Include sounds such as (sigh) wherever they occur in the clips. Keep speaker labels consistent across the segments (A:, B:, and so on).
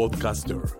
A: Podcaster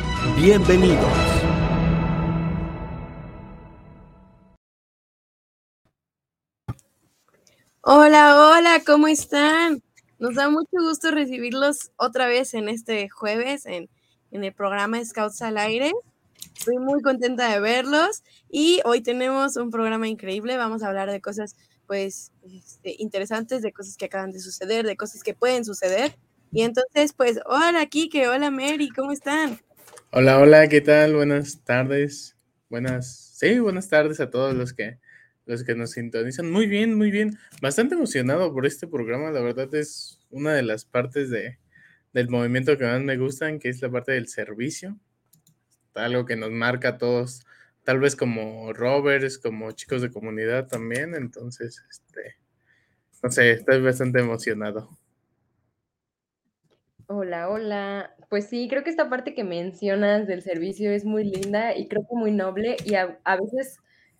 A: Bienvenidos.
B: Hola, hola, ¿cómo están? Nos da mucho gusto recibirlos otra vez en este jueves en, el programa Scouts al Aire. Estoy muy contenta de verlos y hoy tenemos un programa increíble. Vamos a hablar de cosas pues este, interesantes, de cosas que acaban de suceder, de cosas que pueden suceder. Y entonces, pues, hola Kike, hola Mary, ¿cómo están?
C: Hola, hola, ¿qué tal? Buenas tardes. Buenas, sí, buenas tardes a todos los que los que nos sintonizan. Muy bien, muy bien. Bastante emocionado por este programa. La verdad es una de las partes de, del movimiento que más me gustan, que es la parte del servicio. Algo que nos marca a todos, tal vez como rovers, como chicos de comunidad también. Entonces, este, no sé, estoy bastante emocionado.
D: Hola, hola. Pues sí, creo que esta parte que mencionas del servicio es muy linda y creo que muy noble y a, veces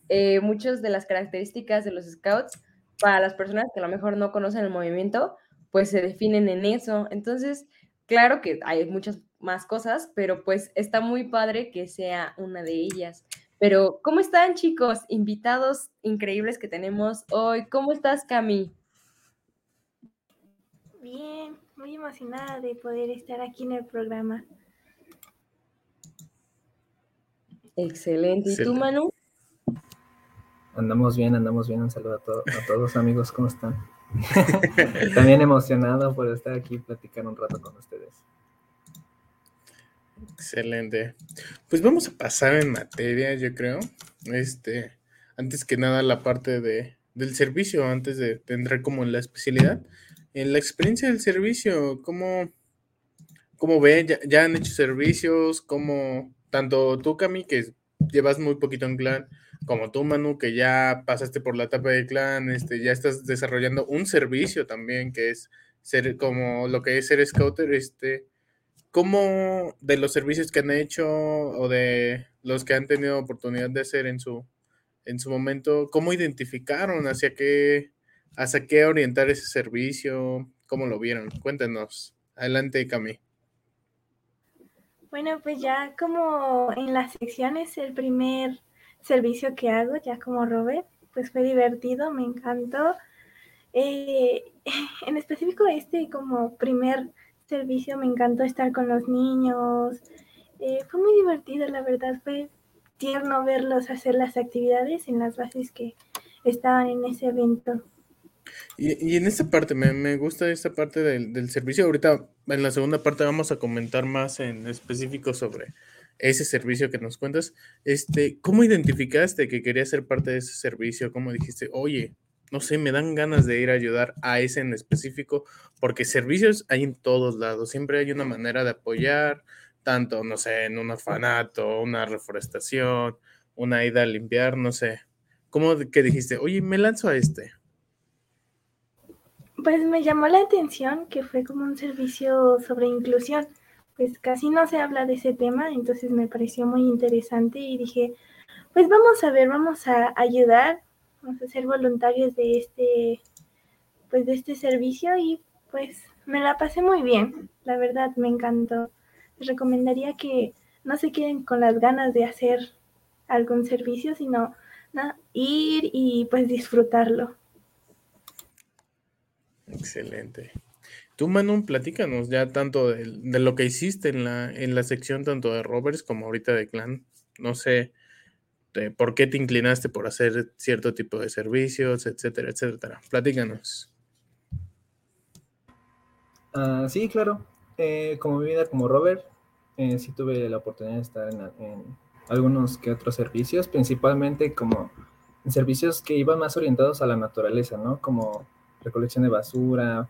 D: eh, muchas de las características de los scouts para las personas que a lo mejor no conocen el movimiento, pues se definen en eso. Entonces, claro que hay muchas más cosas, pero pues está muy padre que sea una de ellas. Pero, ¿cómo están chicos? Invitados increíbles que tenemos hoy. ¿Cómo estás, Cami?
E: Bien, muy emocionada de poder estar aquí en el programa.
D: Excelente. ¿Y tú, Manu?
F: Andamos bien, andamos bien. Un saludo a, a todos amigos, ¿cómo están? (laughs) También emocionado por estar aquí y platicar un rato con ustedes.
C: Excelente. Pues vamos a pasar en materia, yo creo. Este, antes que nada, la parte de, del servicio, antes de entrar como en la especialidad en la experiencia del servicio, ¿cómo, cómo ve? ¿Ya, han hecho servicios? ¿Cómo, tanto tú, Cami, que llevas muy poquito en clan, como tú, Manu, que ya pasaste por la etapa de clan, este, ya estás desarrollando un servicio también, que es ser como lo que es ser scouter, este, ¿cómo de los servicios que han hecho o de los que han tenido oportunidad de hacer en su, en su momento, cómo identificaron hacia qué ¿Hasta qué orientar ese servicio? ¿Cómo lo vieron? Cuéntenos. Adelante, Cami.
E: Bueno, pues ya como en las secciones el primer servicio que hago, ya como Robert, pues fue divertido, me encantó. Eh, (laughs) en específico este como primer servicio me encantó estar con los niños. Eh, fue muy divertido, la verdad, fue tierno verlos hacer las actividades en las bases que estaban en ese evento.
C: Y, en esta parte, me, gusta esta parte del, servicio. Ahorita en la segunda parte vamos a comentar más en específico sobre ese servicio que nos cuentas. Este, ¿Cómo identificaste que querías ser parte de ese servicio? ¿Cómo dijiste, oye, no sé, me dan ganas de ir a ayudar a ese en específico? Porque servicios hay en todos lados. Siempre hay una manera de apoyar, tanto, no sé, en un orfanato, una reforestación, una ida a limpiar, no sé. ¿Cómo que dijiste, oye, me lanzo a este?
E: Pues me llamó la atención que fue como un servicio sobre inclusión. Pues casi no se habla de ese tema, entonces me pareció muy interesante y dije, pues vamos a ver, vamos a ayudar, vamos a ser voluntarios de este, pues de este servicio y pues me la pasé muy bien, la verdad me encantó. Les recomendaría que no se queden con las ganas de hacer algún servicio, sino ir y pues disfrutarlo.
C: Excelente. Tú, Manu, platícanos ya tanto de, lo que hiciste en la, en la sección tanto de Roberts como ahorita de Clan. No sé, por qué te inclinaste por hacer cierto tipo de servicios, etcétera, etcétera. Platícanos.
F: Ah, sí, claro. Eh, como mi vida como Robert, eh, sí tuve la oportunidad de estar en, algunos que otros servicios, principalmente como servicios que iban más orientados a la naturaleza, ¿no? Como recolección de basura,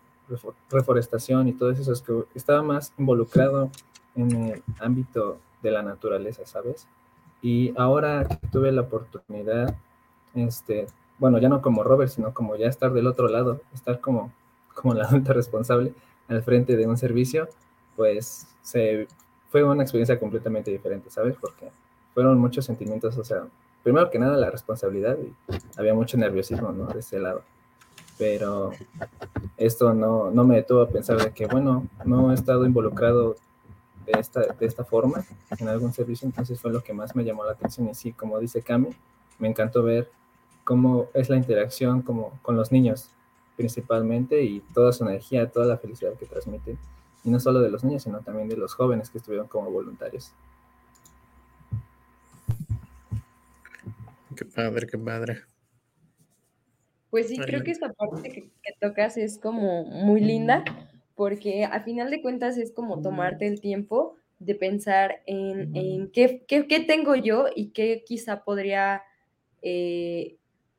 F: reforestación y todo eso, es que estaba más involucrado en el ámbito de la naturaleza, ¿sabes? Y ahora que tuve la oportunidad, este, bueno, ya no como Robert, sino como ya estar del otro lado, estar como, como la adulta responsable al frente de un servicio, pues se, fue una experiencia completamente diferente, ¿sabes? Porque fueron muchos sentimientos, o sea, primero que nada la responsabilidad y había mucho nerviosismo, ¿no? De ese lado. Pero esto no, no me detuvo a pensar de que, bueno, no he estado involucrado de esta, de esta forma en algún servicio, entonces fue lo que más me llamó la atención. Y sí, como dice Cami, me encantó ver cómo es la interacción como con los niños principalmente y toda su energía, toda la felicidad que transmiten. Y no solo de los niños, sino también de los jóvenes que estuvieron como voluntarios.
C: Qué padre, qué padre.
D: Pues sí, creo que esta parte que, tocas es como muy linda, porque a final de cuentas es como tomarte el tiempo de pensar en, qué, tengo yo y qué quizá podría, eh,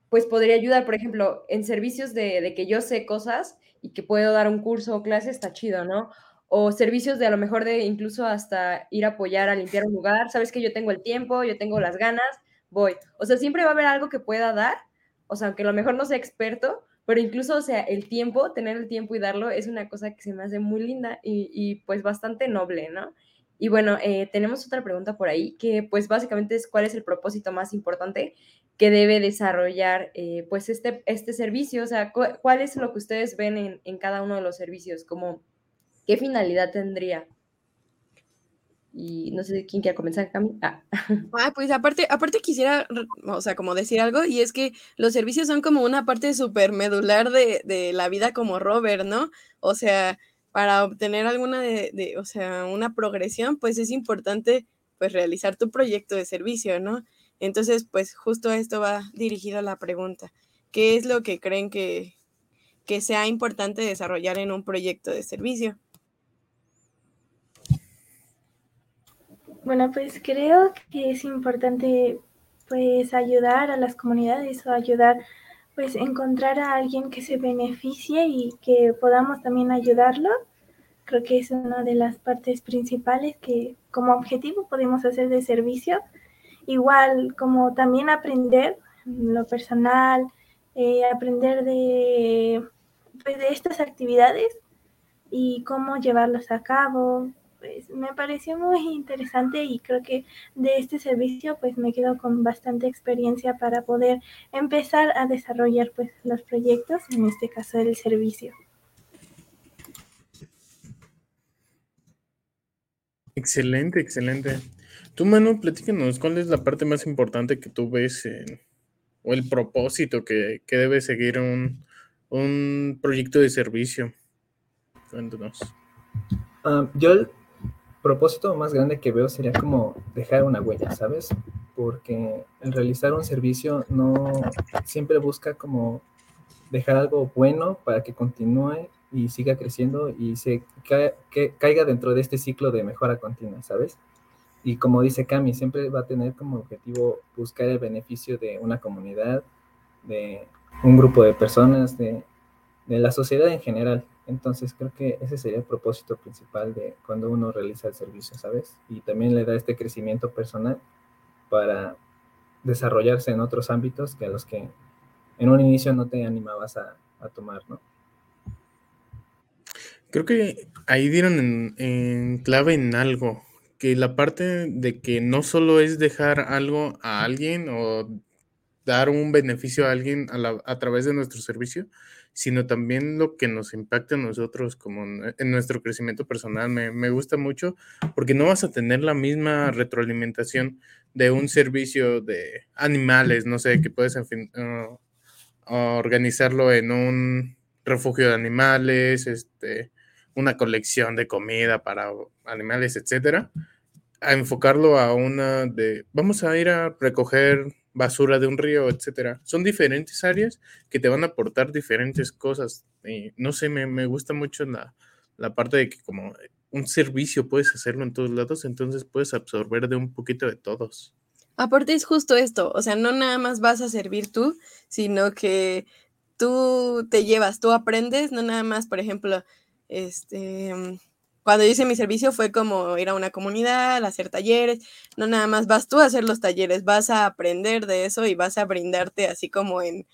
D: pues podría ayudar, por ejemplo, en servicios de, de, que yo sé cosas y que puedo dar un curso o clase, está chido, ¿no? O servicios de a lo mejor de incluso hasta ir a apoyar a limpiar un lugar, sabes que yo tengo el tiempo, yo tengo las ganas, voy. O sea, siempre va a haber algo que pueda dar, o sea, aunque a lo mejor no sea experto, pero incluso, o sea, el tiempo, tener el tiempo y darlo es una cosa que se me hace muy linda y, pues bastante noble, ¿no? Y bueno, eh, tenemos otra pregunta por ahí, que pues básicamente es cuál es el propósito más importante que debe desarrollar eh, pues este, este servicio, o sea, cuál es lo que ustedes ven en, en cada uno de los servicios, como qué finalidad tendría. Y no sé quién quiere comenzar, Ah. (laughs)
B: ah. pues aparte, aparte quisiera, o sea, como decir algo, y es que los servicios son como una parte súper medular de, de, la vida como Robert, ¿no? O sea, para obtener alguna de, de, o sea, una progresión, pues es importante, pues, realizar tu proyecto de servicio, ¿no? Entonces, pues, justo esto va dirigido a la pregunta. ¿Qué es lo que creen que, que sea importante desarrollar en un proyecto de servicio?
E: Bueno, pues creo que es importante pues ayudar a las comunidades o ayudar pues encontrar a alguien que se beneficie y que podamos también ayudarlo. Creo que es una de las partes principales que como objetivo podemos hacer de servicio. Igual como también aprender lo personal, eh, aprender de, pues, de estas actividades y cómo llevarlos a cabo, pues me pareció muy interesante y creo que de este servicio pues me quedo con bastante experiencia para poder empezar a desarrollar pues los proyectos, en este caso del servicio.
C: Excelente, excelente. Tú, Manu, platícanos, ¿cuál es la parte más importante que tú ves o el propósito que, debe seguir un, un proyecto de servicio? Cuéntanos.
F: Ah, yo propósito más grande que veo sería como dejar una huella, ¿sabes? Porque el realizar un servicio no siempre busca como dejar algo bueno para que continúe y siga creciendo y se que caiga dentro de este ciclo de mejora continua, ¿sabes? Y como dice Cami, siempre va a tener como objetivo buscar el beneficio de una comunidad, de un grupo de personas, de, de la sociedad en general. Entonces creo que ese sería el propósito principal de cuando uno realiza el servicio, ¿sabes? Y también le da este crecimiento personal para desarrollarse en otros ámbitos que a los que en un inicio no te animabas a, tomar, ¿no?
C: Creo que ahí dieron en, clave en algo, que la parte de que no solo es dejar algo a alguien o dar un beneficio a alguien a, a través de nuestro servicio, sino también lo que nos impacta a nosotros como en nuestro crecimiento personal. Me, gusta mucho porque no vas a tener la misma retroalimentación de un servicio de animales, no sé, que puedes uh, organizarlo en un refugio de animales, este, una colección de comida para animales, etcétera, a enfocarlo a una de, vamos a ir a recoger basura de un río, etcétera. Son diferentes áreas que te van a aportar diferentes cosas. Y no sé, me, me gusta mucho la, la parte de que como un servicio puedes hacerlo en todos lados, entonces puedes absorber de un poquito de todos.
B: Aparte es justo esto, o sea, no nada más vas a servir tú, sino que tú te llevas, tú aprendes, no nada más, por ejemplo, este, cuando hice mi servicio fue como ir a una comunidad, hacer talleres, no nada más vas tú a hacer los talleres, vas a aprender de eso y vas a brindarte así como en,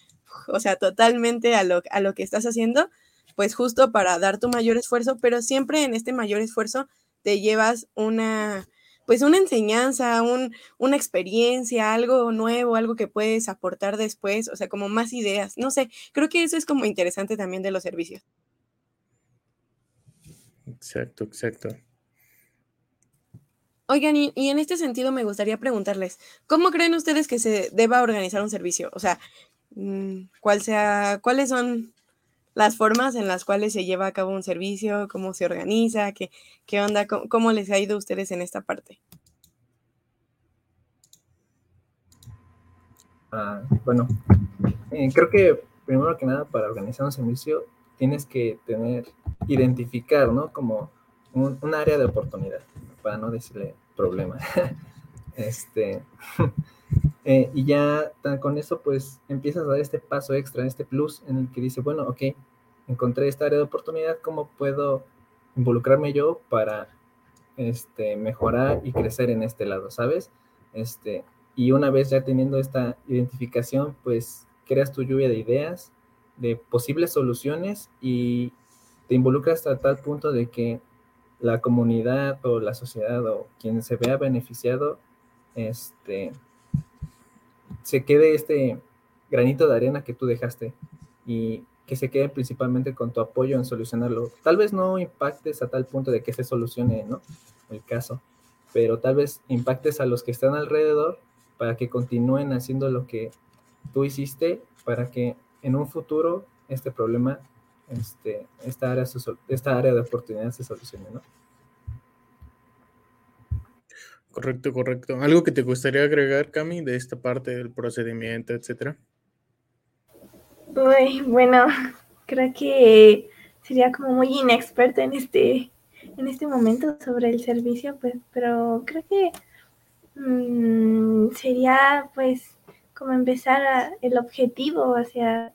B: o sea, totalmente a lo, a lo que estás haciendo, pues justo para dar tu mayor esfuerzo, pero siempre en este mayor esfuerzo te llevas una, pues una enseñanza, un, una experiencia, algo nuevo, algo que puedes aportar después, o sea, como más ideas, no sé, creo que eso es como interesante también de los servicios.
C: Exacto, exacto.
B: Oigan, y, en este sentido me gustaría preguntarles, ¿cómo creen ustedes que se deba organizar un servicio? O sea, mm, ¿cuál sea, ¿cuáles son las formas en las cuales se lleva a cabo un servicio? ¿Cómo se organiza? ¿Qué, qué onda? ¿Cómo, les ha ido a ustedes en esta parte?
F: Ah, bueno, eh, creo que primero que nada para organizar un servicio tienes que tener identificar, ¿no? Como un, área de oportunidad, para no decirle problema. (laughs) este, (laughs) eh, y ya con eso, pues empiezas a dar este paso extra, este plus en el que dice, bueno, ok, encontré esta área de oportunidad, ¿cómo puedo involucrarme yo para este, mejorar y crecer en este lado, ¿sabes? Este, y una vez ya teniendo esta identificación, pues creas tu lluvia de ideas, de posibles soluciones y te involucra hasta tal punto de que la comunidad o la sociedad o quien se vea beneficiado, este, se quede este granito de arena que tú dejaste y que se quede principalmente con tu apoyo en solucionarlo. Tal vez no impactes a tal punto de que se solucione, ¿no? El caso, pero tal vez impactes a los que están alrededor para que continúen haciendo lo que tú hiciste, para que en un futuro este problema este, esta, área, esta área de oportunidad se solucione, ¿no?
C: Correcto, correcto. ¿Algo que te gustaría agregar, Cami, de esta parte del procedimiento, etcétera?
E: Uy, bueno, (laughs) creo que sería como muy inexperta en este, en este momento sobre el servicio, pues, pero creo que mm, sería pues como empezar el objetivo hacia,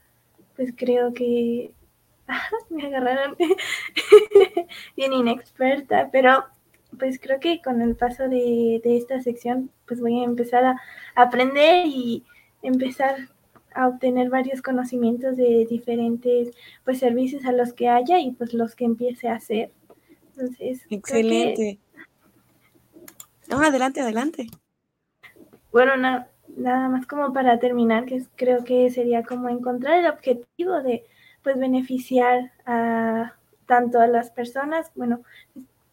E: pues creo que (laughs) me agarraron (laughs) bien inexperta, pero pues creo que con el paso de, esta sección pues voy a empezar a aprender y empezar a obtener varios conocimientos de diferentes pues servicios a los que haya y pues los que empiece a hacer. Entonces,
B: excelente. No, adelante, adelante.
E: Bueno, nada más como para terminar, que creo que sería como encontrar el objetivo de pues beneficiar a tanto a las personas, bueno,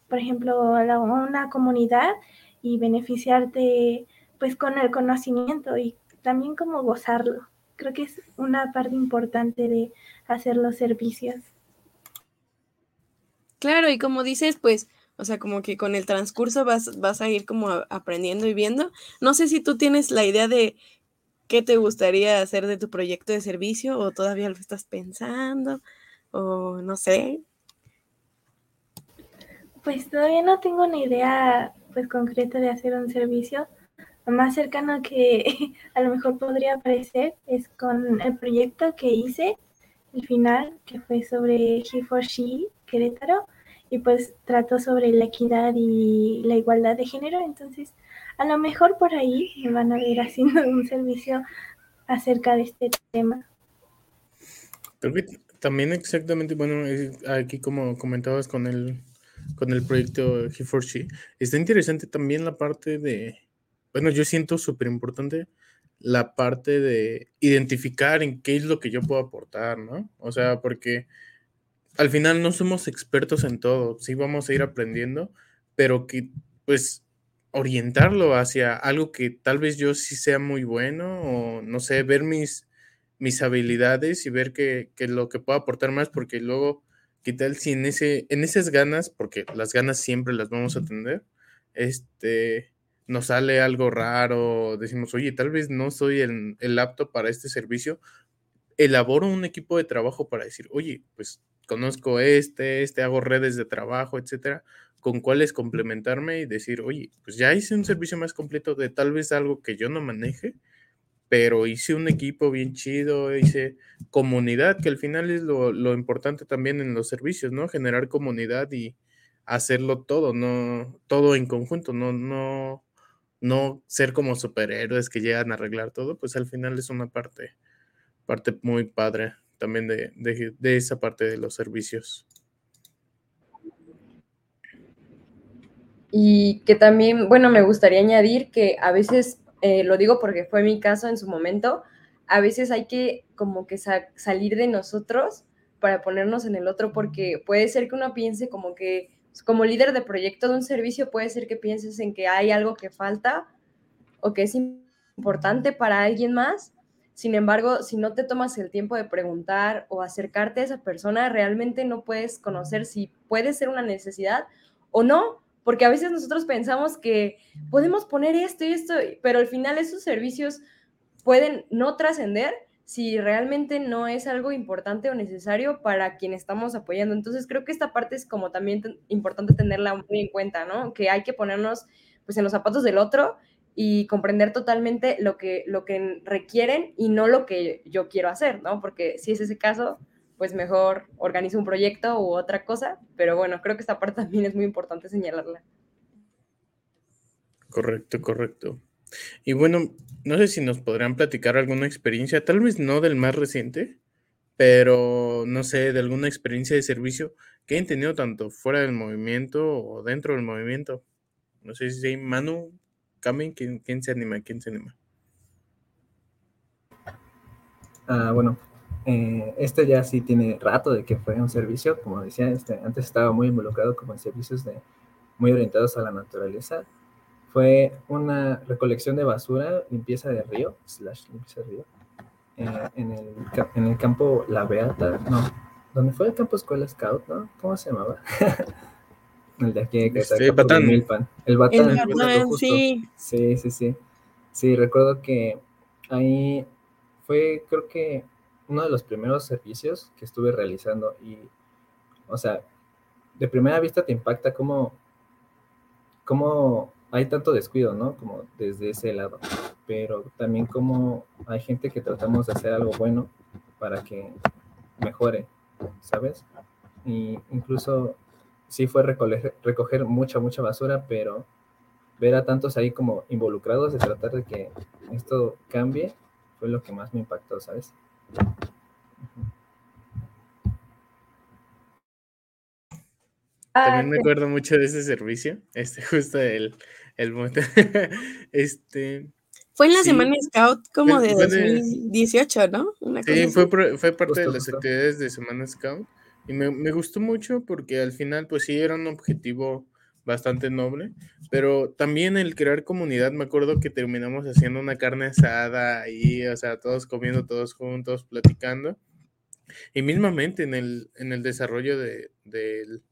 E: por ejemplo, a una comunidad y beneficiarte pues con el conocimiento y también como gozarlo. Creo que es una parte importante de hacer los servicios.
B: Claro, y como dices, pues, o sea, como que con el transcurso vas, vas a ir como aprendiendo y viendo. No sé si tú tienes la idea de ¿Qué te gustaría hacer de tu proyecto de servicio o todavía lo estás pensando o no sé?
E: Pues todavía no tengo una idea pues concreta de hacer un servicio. Lo más cercano que (laughs) a lo mejor podría aparecer es con el proyecto que hice, el final, que fue sobre He for She Querétaro, y pues trató sobre la equidad y la igualdad de género. Entonces, a lo mejor por ahí me van a ver (laughs) haciendo un servicio acerca de este tema.
C: también exactamente, bueno, aquí como comentabas con el, con el proyecto He for She, está interesante también la parte de, bueno, yo siento súper importante la parte de identificar en qué es lo que yo puedo aportar, ¿no? O sea, porque al final no somos expertos en todo, sí vamos a ir aprendiendo, pero que pues orientarlo hacia algo que tal vez yo sí sea muy bueno o no sé, ver mis, mis habilidades y ver que, lo que puedo aportar más, porque luego, ¿qué tal si en, ese, en esas ganas, porque las ganas siempre las vamos a tener, este, nos sale algo raro, decimos, oye, tal vez no soy el, el apto para este servicio, elaboro un equipo de trabajo para decir, oye, pues conozco este, este, hago redes de trabajo, etcétera, con cuáles complementarme y decir, oye, pues ya hice un servicio más completo de tal vez algo que yo no maneje, pero hice un equipo bien chido, hice comunidad, que al final es lo, lo importante también en los servicios, ¿no? Generar comunidad y hacerlo todo, no todo en conjunto, no, no, no ser como superhéroes que llegan a arreglar todo, pues al final es una parte, parte muy padre también de, de, esa parte de los servicios.
D: Y que también, bueno, me gustaría añadir que a veces, eh, lo digo porque fue mi caso en su momento, a veces hay que como que salir de nosotros para ponernos en el otro, porque puede ser que uno piense como que como líder de proyecto de un servicio puede ser que pienses en que hay algo que falta o que es importante para alguien más. Sin embargo, si no te tomas el tiempo de preguntar o acercarte a esa persona, realmente no puedes conocer si puede ser una necesidad o no, porque a veces nosotros pensamos que podemos poner esto y esto, pero al final esos servicios pueden no trascender si realmente no es algo importante o necesario para quien estamos apoyando. Entonces creo que esta parte es como también importante tenerla muy en cuenta, ¿no? Que hay que ponernos pues en los zapatos del otro y comprender totalmente lo que, lo que requieren y no lo que yo quiero hacer, ¿no? Porque si es ese caso, pues mejor organizo un proyecto u otra cosa, pero bueno, creo que esta parte (laughs) también es muy importante señalarla.
C: Correcto, correcto. Y bueno, no sé si nos podrían platicar alguna experiencia, tal vez no del más reciente, pero no sé, de alguna experiencia de servicio que hayan tenido tanto fuera del movimiento o dentro del movimiento. No sé si hay Manu, Camin, ¿quién, ¿quién, se anima? ¿Quién se anima?
F: Ah, bueno, eh, este ya sí tiene rato de que fue un servicio, como decía, este, antes estaba muy involucrado como en servicios de, muy orientados a la naturaleza fue una recolección de basura, limpieza de río, slash limpieza de río, eh, en, el, en, el, campo La Beata, no, donde fue el campo Escuela Scout, ¿no? ¿Cómo se llamaba? (laughs) el de aquí, que está
C: el Batán.
F: El Batán. El Batán, sí. Sí, sí, sí. Sí, recuerdo que ahí fue, creo que, uno de los primeros servicios que estuve realizando y, o sea, de primera vista te impacta cómo, cómo hay tanto descuido, ¿no? Como desde ese lado. Pero también como hay gente que tratamos de hacer algo bueno para que mejore, ¿sabes? Y incluso sí fue recoger, recoger mucha, mucha basura, pero ver a tantos ahí como involucrados de tratar de que esto cambie fue lo que más me impactó, ¿sabes?
C: También me acuerdo mucho de ese servicio, (laughs) este justo el, el (laughs) este.
B: Fue en la Semana Scout como de 2018, ¿no?
C: sí, fue, fue parte de las actividades de Semana Scout. Y me, me, gustó mucho porque al final, pues sí, era un objetivo bastante noble, pero también el crear comunidad, me acuerdo que terminamos haciendo una carne asada y, o sea, todos comiendo todos juntos, platicando. Y mismamente en el, en el desarrollo de, del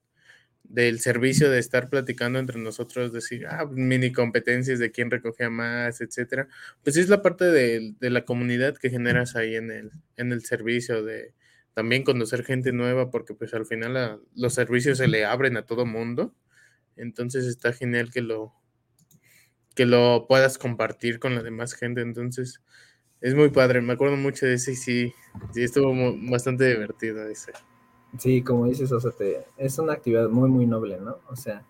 C: del servicio de estar platicando entre nosotros, decir, ah, mini competencias de quién recogía más, etcétera, pues es la parte de, la comunidad que generas ahí en el, en el servicio, de también conocer gente nueva, porque pues al final los servicios se le abren a todo mundo, entonces está genial que lo, que lo puedas compartir con la demás gente, entonces es muy padre, me acuerdo mucho de ese y sí, sí estuvo bastante divertido ese.
F: Sí, como dices, o sea, te, es una actividad muy, muy noble, ¿no? O sea,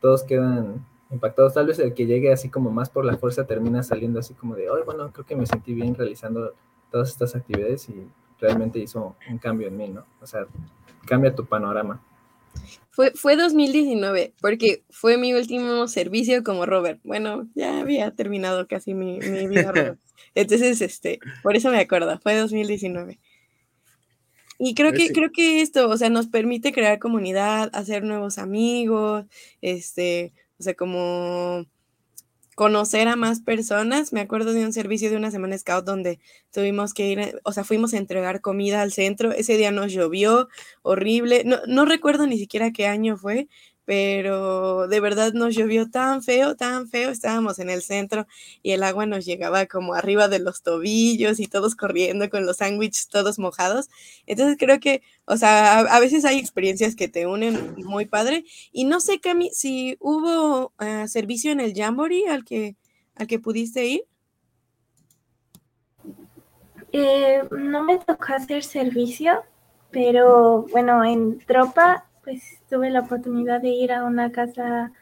F: todos quedan impactados. Tal vez el que llegue así como más por la fuerza termina saliendo así como de, oh, bueno, creo que me sentí bien realizando todas estas actividades y realmente hizo un cambio en mí, ¿no? O sea, cambia tu panorama.
B: Fue, fue 2019, porque fue mi último servicio como Robert. Bueno, ya había terminado casi mi, mi vida, (laughs) Robert. Entonces, este, por eso me acuerdo, fue 2019. Y creo que, creo que esto, o sea, nos permite crear comunidad, hacer nuevos amigos, este, o sea, como conocer a más personas. Me acuerdo de un servicio de una semana scout donde tuvimos que ir, o sea, fuimos a entregar comida al centro. Ese día nos llovió horrible. No, no recuerdo ni siquiera qué año fue, pero de verdad nos llovió tan feo, tan feo, estábamos en el centro y el agua nos llegaba como arriba de los tobillos y todos corriendo con los sándwiches todos mojados. Entonces creo que, o sea, a, veces hay experiencias que te unen muy padre y no sé, Cami, si hubo ah, servicio en el Jamboree al que, al que pudiste ir.
E: Eh, no me tocó hacer servicio, pero bueno, en tropa pues tuve la oportunidad de ir a una casa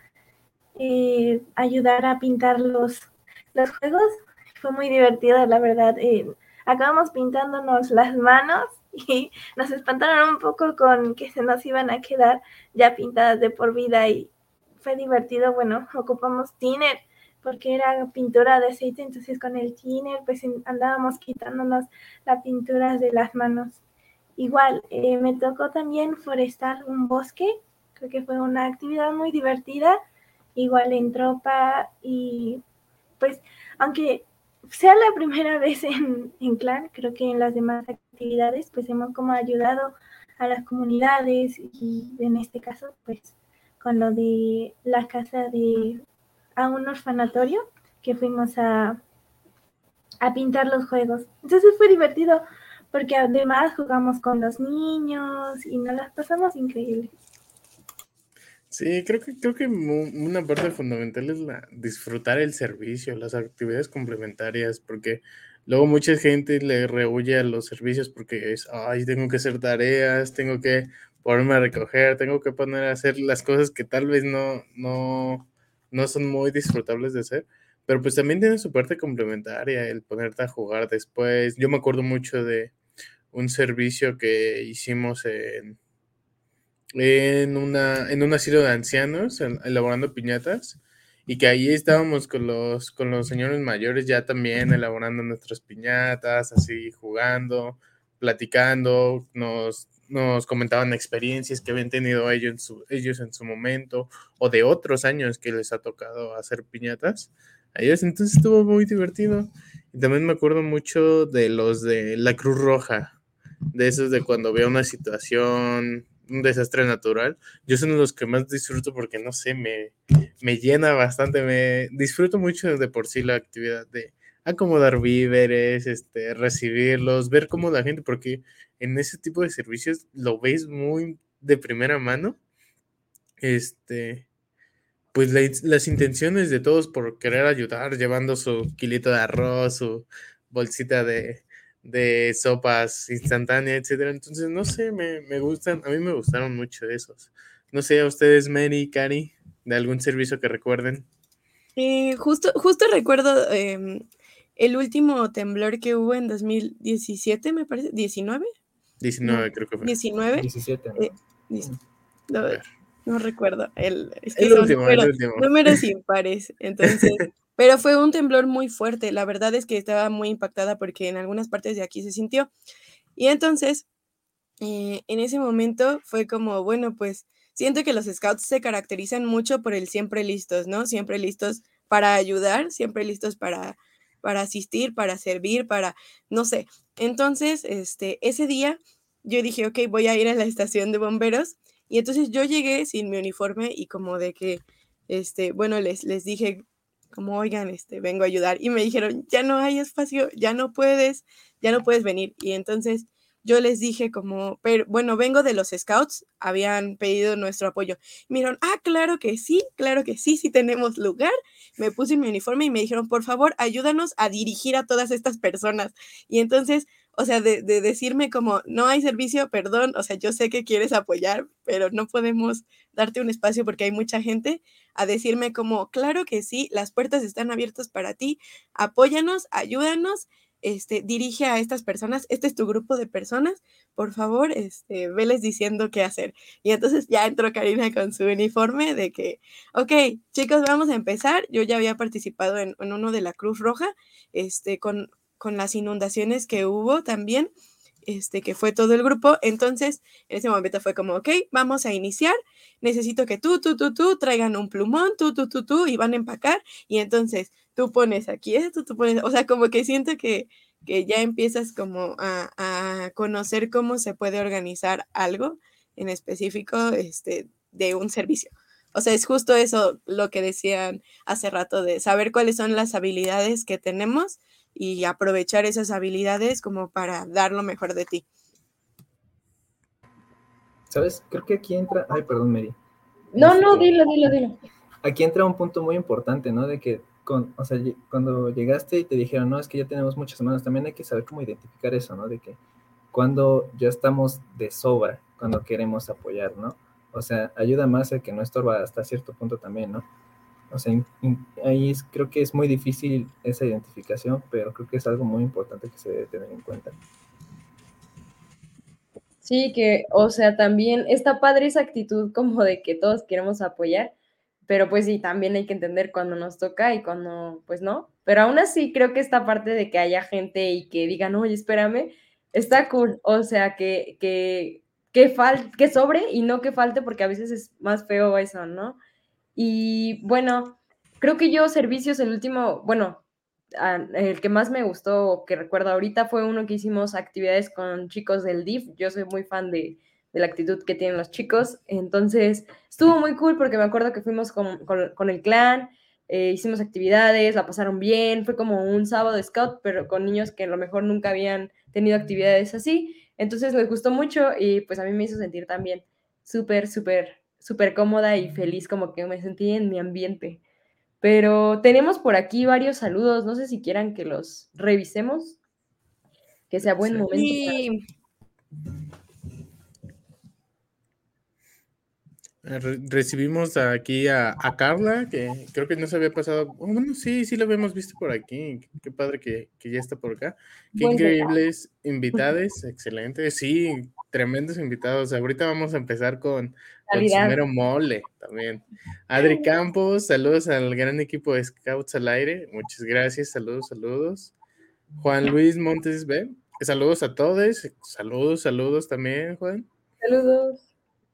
E: eh, ayudar a pintar los, los juegos. Fue muy divertido, la verdad. Eh, acabamos pintándonos las manos (laughs) y nos espantaron un poco con que se nos iban a quedar ya pintadas de por vida y fue divertido. Bueno, ocupamos tiner porque era pintura de aceite, entonces con el tiner pues andábamos quitándonos la pintura de las manos. Igual, eh, me tocó también forestar un bosque, creo que fue una actividad muy divertida, igual en tropa y pues aunque sea la (laughs) primera vez en, en clan, creo que en las demás actividades pues hemos como ayudado a las comunidades y en este caso pues con lo de la casa de a un orfanatorio que fuimos a, a pintar los juegos. Entonces fue divertido porque además jugamos con los niños y nos las pasamos increíble.
C: Sí, creo que, creo que una parte fundamental es la, disfrutar el servicio, las actividades complementarias, porque luego mucha gente le rehuye a los servicios porque es, ay, tengo que hacer tareas, tengo que ponerme a recoger, tengo que poner a hacer las cosas que tal vez no, no, no son muy disfrutables de hacer, pero pues también tiene su parte complementaria, el ponerte a jugar después. Yo me acuerdo mucho de, un servicio que hicimos en, en, una, en un asilo de ancianos, elaborando piñatas, y que ahí estábamos con los, con los señores mayores ya también elaborando nuestras piñatas, así jugando, platicando, nos, nos comentaban experiencias que habían tenido ellos en, su, ellos en su momento o de otros años que les ha tocado hacer piñatas. A ellos entonces estuvo muy divertido. Y también me acuerdo mucho de los de la Cruz Roja, de esos de cuando veo una situación, un desastre natural, yo de los que más disfruto porque no sé, me, me llena bastante, me disfruto mucho de por sí la actividad de acomodar víveres, este, recibirlos, ver cómo la gente, porque en ese tipo de servicios lo veis muy de primera mano, este, pues las intenciones de todos por querer ayudar, llevando su kilito de arroz, su bolsita de, de sopas instantáneas, etcétera. Entonces, no sé, me, me, gustan, a mí me gustaron mucho esos. No sé, a ustedes, Mary, Cari, de algún servicio que recuerden.
B: Eh, justo, justo recuerdo em, el último temblor que hubo en 2017, me parece, 19.
C: 19, creo que fue.
B: 19.
F: 17.
B: Eh, no, no, recuerdo. El,
C: el último, el último.
B: Números impares. (laughs) Entonces, Pero fue un temblor muy fuerte. La verdad es que estaba muy impactada porque en algunas partes de aquí se sintió. Y entonces, eh, en ese momento fue como, bueno, pues siento que los scouts se caracterizan mucho por el siempre listos, ¿no? Siempre listos para ayudar, siempre listos para, para asistir, para servir, para, no sé. Entonces, este, ese día yo dije, ok, voy a ir a la estación de bomberos. Y entonces yo llegué sin mi uniforme y como de que, este, bueno, les, les dije, como, oigan, este, vengo a ayudar. Y me dijeron, ya no hay espacio, ya no puedes, ya no puedes venir. Y entonces yo les dije como, pero bueno, vengo de los scouts, habían pedido nuestro apoyo. Dijeron, ah, claro que sí, claro que sí, sí tenemos lugar. Me puse mi uniforme y me dijeron, por favor, ayúdanos a dirigir a todas estas personas. Y entonces o sea, de, decirme como, no hay servicio, perdón, o sea, yo sé que quieres apoyar, pero no podemos darte un espacio porque hay mucha gente, a decirme como, claro que sí, las puertas están abiertas para ti, apóyanos, ayúdanos, este, dirige a estas personas, este es tu grupo de personas, por favor, este, veles diciendo qué hacer. Y entonces ya entró Karina con su uniforme de que, ok, chicos, vamos a empezar. Yo ya había participado en, en uno de la Cruz Roja, este, con con las inundaciones que hubo también, este, que fue todo el grupo. Entonces, en ese momento fue como, ok, vamos a iniciar. Necesito que tú, tú, tú, tú traigan un plumón, tú, tú, tú, tú, y van a empacar. Y entonces tú pones aquí esto, tú pones, o sea, como que siento que, que ya empiezas como a, a, conocer cómo se puede organizar algo en específico este, de un servicio. O sea, es justo eso lo que decían hace rato de saber cuáles son las habilidades que tenemos y aprovechar esas habilidades como para dar lo mejor de ti.
F: ¿Sabes? Creo que aquí entra. Ay, perdón, Mary.
D: No, no,
F: Este,
D: dilo, dilo, dilo.
F: Aquí entra un punto muy importante, ¿no? De que con, o sea, lle- cuando llegaste y te dijeron, no, es que ya tenemos muchas semanas, también hay que saber cómo identificar eso, ¿no? De que cuando ya estamos de sobra, cuando queremos apoyar, ¿no? O sea, ayuda más a que no estorba hasta cierto punto también, ¿no? O sea, in- in- ahí es- creo que es muy difícil esa identificación, pero creo que es algo muy importante que se debe tener en cuenta.
D: Sí, que, o sea, también está padre esa actitud como de que todos queremos apoyar, pero pues sí, también hay que entender cuando nos toca y cuando, pues no. Pero aún así creo que esta parte de que haya gente y que digan, oye, espérame, está cool. O sea, que, que, que, fal que sobre y no que falte, porque a veces es más feo eso, ¿no? Y bueno, creo que yo servicios, el último, bueno, ah, el que más me gustó o que recuerdo ahorita fue uno que hicimos actividades con chicos del DIF. Yo soy muy fan de, la actitud que tienen los chicos. Entonces, estuvo muy cool porque me acuerdo que fuimos con, con- el clan, eh, hicimos actividades, la pasaron bien. Fue como un sábado scout, pero con niños que a lo mejor nunca habían tenido actividades así. Entonces, les gustó mucho y pues a mí me hizo sentir también súper, súper, súper cómoda y feliz, como que me sentí en mi ambiente. Pero tenemos por aquí varios saludos, no sé si quieran que los revisemos, que sea buen
C: Sí.
D: momento. para-
B: Y
C: Eh, Re- recibimos aquí a, a Carla, que creo que no se había pasado. oh, bueno, sí, sí lo habíamos visto por aquí. Qué padre que, que ya está por acá. Qué
D: Buen
C: increíbles invitados, (laughs) excelente. Sí, tremendos invitados. Ahorita vamos a empezar con, con su
D: Navidad.
C: mero mole también. Adri Campos, saludos al gran equipo de Scouts al aire. Muchas gracias, saludos, saludos. Juan Luis Montes B, saludos a todos. Saludos, saludos también, Juan.
D: Saludos.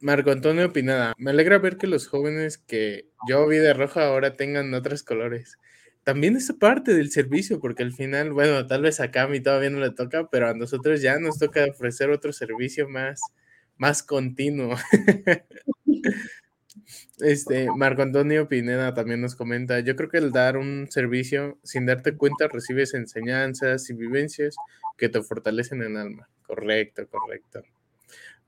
C: Marco Antonio Pinada, me alegra ver que los jóvenes que yo vi de roja ahora tengan otros colores. También es parte del servicio, porque al final, bueno, tal vez a Cami todavía no le toca, pero a nosotros ya nos toca ofrecer otro servicio más, más continuo. (laughs) Este, Marco Antonio Pineda también nos comenta, yo creo que el dar un servicio sin darte cuenta recibes enseñanzas y vivencias que te fortalecen en alma. Correcto, correcto.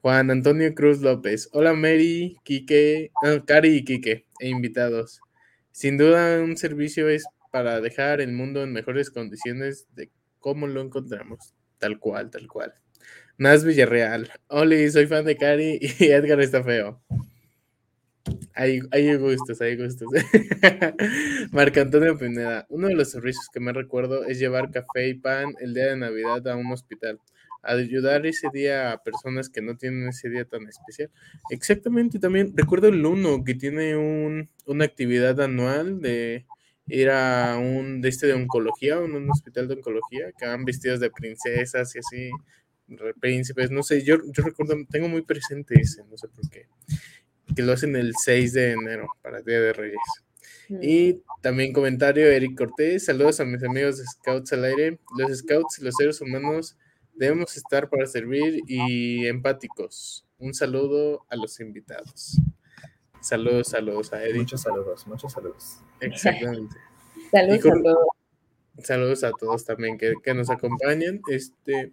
C: Juan Antonio Cruz López. Hola Mary, Quique, Cari y Quique, e invitados. Sin duda un servicio es para dejar el mundo en mejores condiciones de cómo lo encontramos. Tal cual, tal cual. Nas Villarreal. Oli, soy fan de Cari (laughs) y Edgar está feo. Hay, gustos, hay gustos. (laughs) Marco Antonio Pineda. Uno de los servicios que más recuerdo es llevar café y pan el día de Navidad a un hospital ayudar ese día a personas que no tienen ese día tan especial. Exactamente, también recuerdo el uno que tiene un, una actividad anual de ir a un de este de oncología, un, un hospital de oncología, que van vestidos de princesas y así, príncipes, no sé, yo, yo recuerdo, tengo muy presente ese, no sé por qué, que lo hacen el 6 de enero para el Día de Reyes.
D: Mm.
C: Y también comentario, Eric Cortés, saludos a mis amigos de Scouts al aire. Los Scouts y los seres humanos debemos estar para servir y empáticos. Un saludo a los invitados. Saludos, saludos a Eric.
F: Muchos saludos, muchos saludos.
C: Exactamente. (laughs)
D: Saludos
C: con-
D: a todos.
C: Saludos a todos también que, que nos acompañan. Este,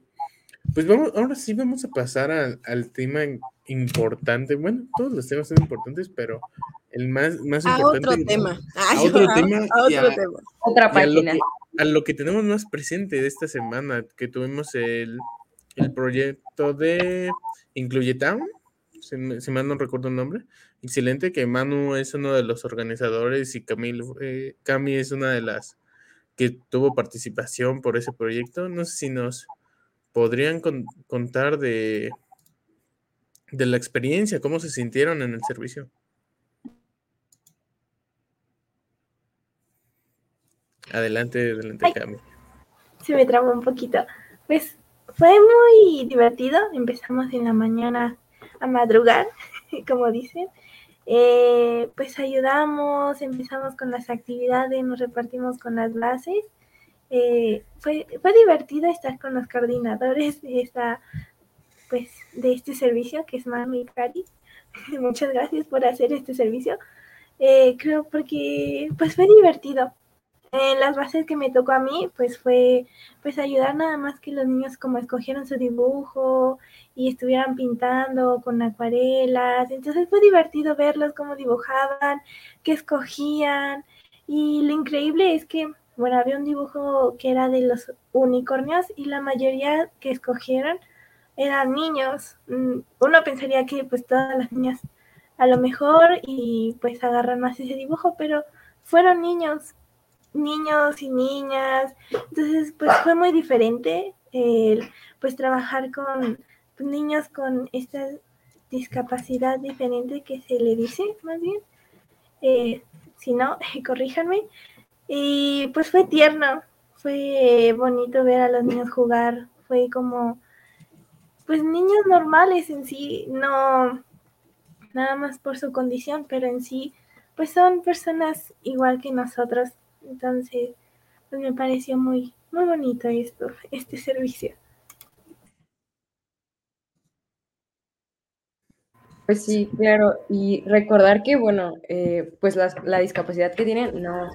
C: pues vamos, ahora sí vamos a pasar al, al tema importante. Bueno, todos los temas son importantes, pero el más, más
B: a
C: importante.
B: otro tema. Ay,
C: A otro (laughs)
B: a-
C: tema
B: a otro
C: a-
B: tema.
D: Otra
C: a lo,
D: página.
C: que, a lo que tenemos más presente de esta semana, que tuvimos el, el proyecto de Incluye Town, si, si mal no recuerdo el nombre. Excelente, que Manu es uno de los organizadores y Camilo, eh, Cami es una de las que tuvo participación por ese proyecto. No sé si nos podrían con- contar de, de la experiencia, cómo se sintieron en el servicio. Adelante, adelante,
E: Ay.
C: Cami.
E: Se me trabó un poquito. Pues fue muy divertido. Empezamos en la mañana a madrugar, (laughs) como dicen. Eh, pues ayudamos, empezamos con las actividades, nos repartimos con las bases. Eh, fue, fue divertido estar con los coordinadores de esta, pues, de este servicio que es y Cari. (laughs) Muchas gracias por hacer este servicio. Eh, creo porque pues fue divertido. En las bases que me tocó a mí, pues fue pues ayudar nada más que los niños como escogieron su dibujo y estuvieran pintando con acuarelas. Entonces fue divertido verlos cómo dibujaban, qué escogían. Y lo increíble es que, bueno, había un dibujo que era de los unicornios y la mayoría que escogieron eran niños. Mm, uno pensaría que pues todas las niñas a lo mejor y pues agarran más ese dibujo, pero fueron niños, niños y niñas. Entonces pues fue muy diferente el pues trabajar con niños con esta discapacidad diferente que se le dice más bien. Eh, si no, (laughs) corríjanme. Y pues fue tierno, fue bonito ver a los niños jugar, fue como pues niños normales en sí, no nada más por su condición, pero en sí, pues son personas igual que nosotros. Entonces, pues me pareció muy, muy bonito esto, este servicio.
D: Pues sí, claro, y recordar que, bueno, eh, pues la, discapacidad que tienen, no.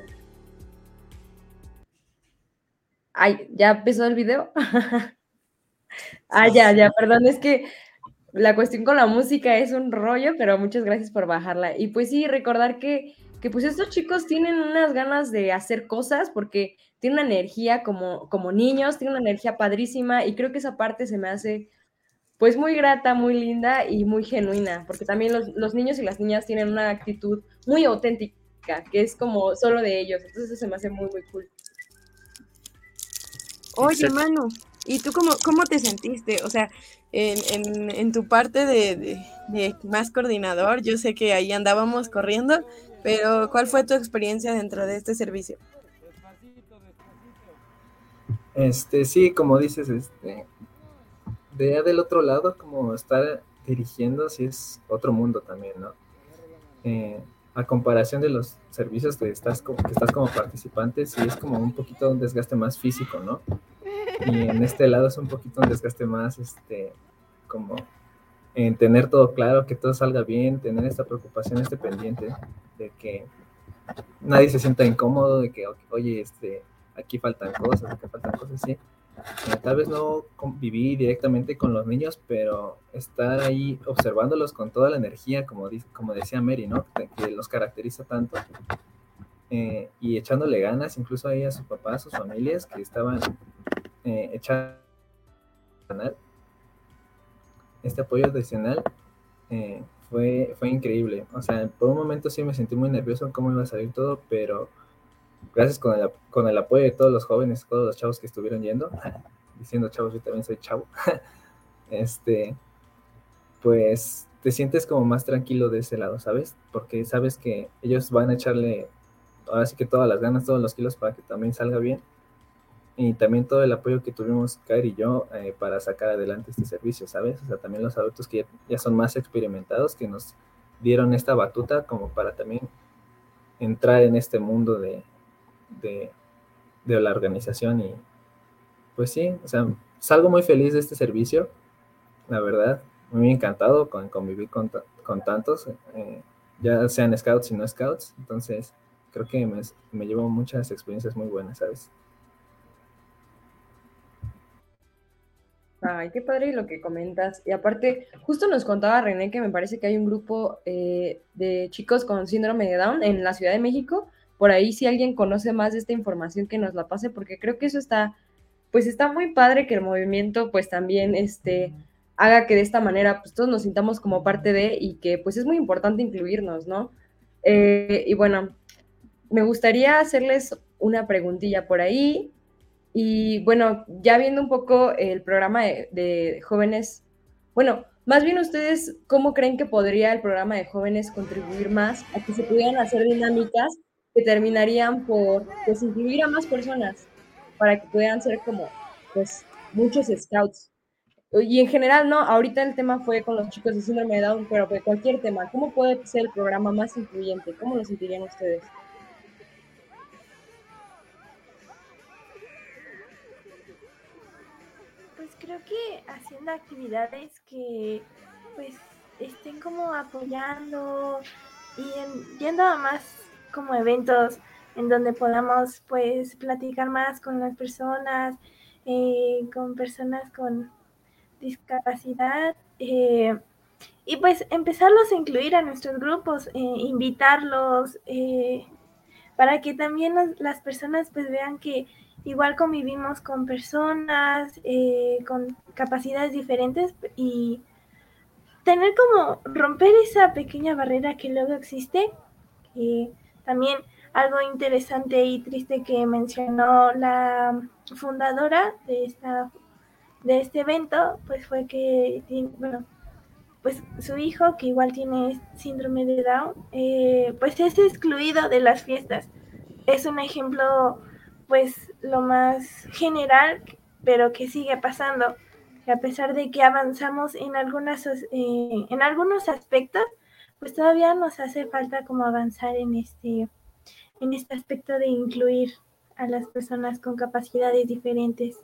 D: Ay, ¿ya empezó el video? (laughs) Ah, ya, ya, perdón, es que la cuestión con la música es un rollo, pero muchas gracias por bajarla. Y pues sí, recordar que, que pues estos chicos tienen unas ganas de hacer cosas porque tienen una energía como, como niños, tienen una energía padrísima y creo que esa parte se me hace pues muy grata, muy linda y muy genuina, porque también los, los niños y las niñas tienen una actitud muy auténtica, que es como solo de ellos, entonces eso se me hace muy, muy cool.
B: Oye, Manu, ¿Y tú cómo, cómo te sentiste? O sea, en, en, en tu parte de, de, de, más coordinador, yo sé que ahí andábamos corriendo, pero ¿cuál fue tu experiencia dentro de este servicio?
F: Este, sí, como dices, este, de del otro lado, como estar dirigiendo, sí es otro mundo también, ¿no? Eh, a comparación de los servicios que estás, como, que estás como participante, sí es como un poquito un desgaste más físico, ¿no? Y en este lado es un poquito un desgaste más, este, como en tener todo claro, que todo salga bien, tener esta preocupación, este pendiente de que nadie se sienta incómodo, de que, oye, este, aquí faltan cosas, aquí faltan cosas, sí. Eh, tal vez no conviví directamente con los niños, pero estar ahí observándolos con toda la energía, como, como decía Mary, ¿no? Que los caracteriza tanto. Eh, y echándole ganas, incluso ahí a su papá, a sus familias que estaban eh, echar este apoyo adicional eh, fue, fue increíble. O sea, por un momento sí me sentí muy nervioso en cómo iba a salir todo, pero gracias con el, con el apoyo de todos los jóvenes, todos los chavos que estuvieron yendo, (laughs) diciendo chavos, yo también soy chavo, (laughs) este, pues te sientes como más tranquilo de ese lado, ¿sabes? Porque sabes que ellos van a echarle, ahora sí que todas las ganas, todos los kilos para que también salga bien y también todo el apoyo que tuvimos Kairi y yo eh, para sacar adelante este servicio, ¿sabes? O sea, también los adultos que ya, son más experimentados, que nos dieron esta batuta como para también entrar en este mundo de, de, de la organización y pues sí, o sea, salgo muy feliz de este servicio, la verdad, muy encantado con convivir con, con tantos, eh, ya sean scouts y no scouts, entonces creo que me, me llevo muchas experiencias muy buenas, ¿sabes?
D: Ay, qué padre lo que comentas. Y aparte, justo nos contaba René que me parece que hay un grupo eh, de chicos con síndrome de Down en la Ciudad de México. Por ahí, si alguien conoce más de esta información, que nos la pase, porque creo que eso está, pues está muy padre que el movimiento, pues también, este, haga que de esta manera, pues todos nos sintamos como parte de y que, pues es muy importante incluirnos, ¿no? Eh, y bueno, me gustaría hacerles una preguntilla por ahí. Y bueno, ya viendo un poco el programa de, jóvenes, bueno, más bien ustedes, ¿cómo creen que podría el programa de jóvenes contribuir más a que se pudieran hacer dinámicas que terminarían por pues, incluir a más personas para que puedan ser como pues muchos scouts? Y en general, no, ahorita el tema fue con los chicos de síndrome de Down, pero cualquier tema, ¿cómo puede ser el programa más incluyente? ¿Cómo lo sentirían ustedes?
E: Creo que haciendo actividades que pues estén como apoyando, y yendo a más como eventos en donde podamos pues platicar más con las personas, eh, con personas con discapacidad eh, y pues empezarlos a incluir a nuestros grupos, eh, invitarlos para que también las personas pues vean que igual convivimos con personas con capacidades diferentes y tener como romper esa pequeña barrera que luego existe. también algo interesante y triste que mencionó la fundadora de esta de este evento, pues fue que, bueno, pues su hijo, que igual tiene síndrome de Down, eh, pues es excluido de las fiestas. Es un ejemplo, pues, lo más general, pero que sigue pasando. a pesar de que avanzamos en, algunas, eh, en algunos aspectos, pues todavía nos hace falta como avanzar en este, en este aspecto de incluir a las personas con capacidades diferentes.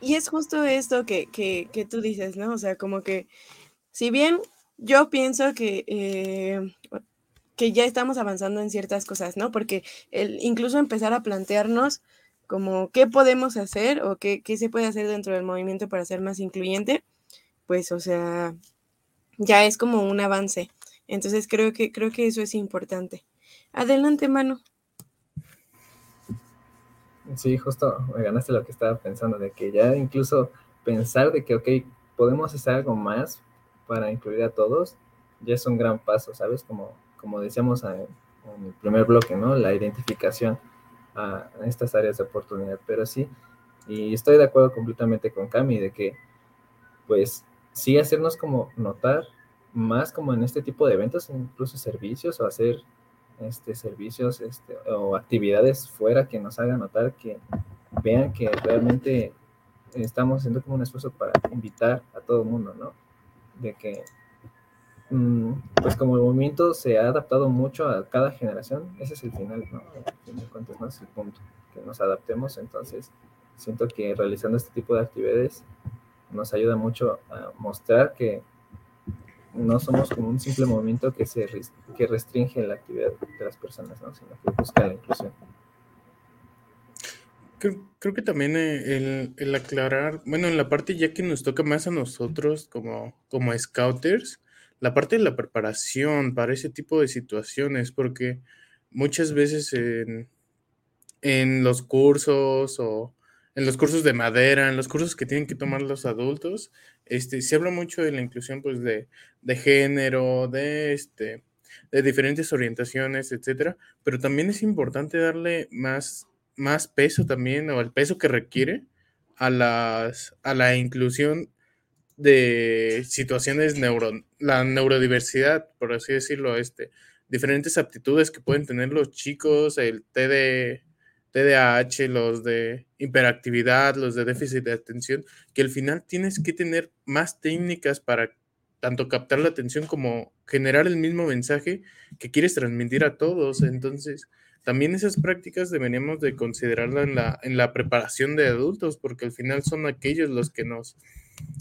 B: Y es justo esto que, que, tú dices, ¿no? O sea, como que si bien yo pienso que, eh, que ya estamos avanzando en ciertas cosas, ¿no? Porque el, incluso empezar a plantearnos como qué podemos hacer o qué, qué se puede hacer dentro del movimiento para ser más incluyente, pues, o sea, ya es como un avance. Entonces creo que, creo que eso es importante. Adelante, Manu.
F: Sí, justo me ganaste lo que estaba pensando, de que ya incluso pensar de que, ok, podemos hacer algo más para incluir a todos, ya es un gran paso, ¿sabes? Como, como decíamos en, el primer bloque, ¿no? La identificación a, estas áreas de oportunidad, pero sí, y estoy de acuerdo completamente con Cami de que, pues, sí hacernos como notar más como en este tipo de eventos, incluso servicios o hacer este, servicios este, o actividades fuera que nos hagan notar que vean que realmente estamos haciendo como un esfuerzo para invitar a todo el mundo, ¿no? De que, mm, pues como el movimiento se ha adaptado mucho a cada generación, ese es el final, ¿no? ¿no? Es el punto, que nos adaptemos, entonces siento que realizando este tipo de actividades nos ayuda mucho a mostrar que no somos como un simple movimiento que, se, que restringe la actividad de las personas, sino que busca la inclusión.
C: Creo, que también eh, el, aclarar, bueno, en la parte ya que nos toca más a nosotros como, como scouters, la parte de la preparación para ese tipo de situaciones, porque muchas veces en, en los cursos o en los cursos de madera, en los cursos que tienen que tomar los adultos, este, se habla mucho de la inclusión pues, de, género, de, este, de diferentes orientaciones, etcétera, pero también es importante darle más, más peso también, o el peso que requiere a, las, a la inclusión de situaciones neuro, la neurodiversidad, por así decirlo, este, diferentes aptitudes que pueden tener los chicos, el TD, TDAH, los de hiperactividad, los de déficit de atención, que al final tienes que tener más técnicas para tanto captar la atención como generar el mismo mensaje que quieres transmitir a todos. Entonces, también esas prácticas deberíamos de considerarla en la, en la preparación de adultos, porque al final son aquellos los que nos,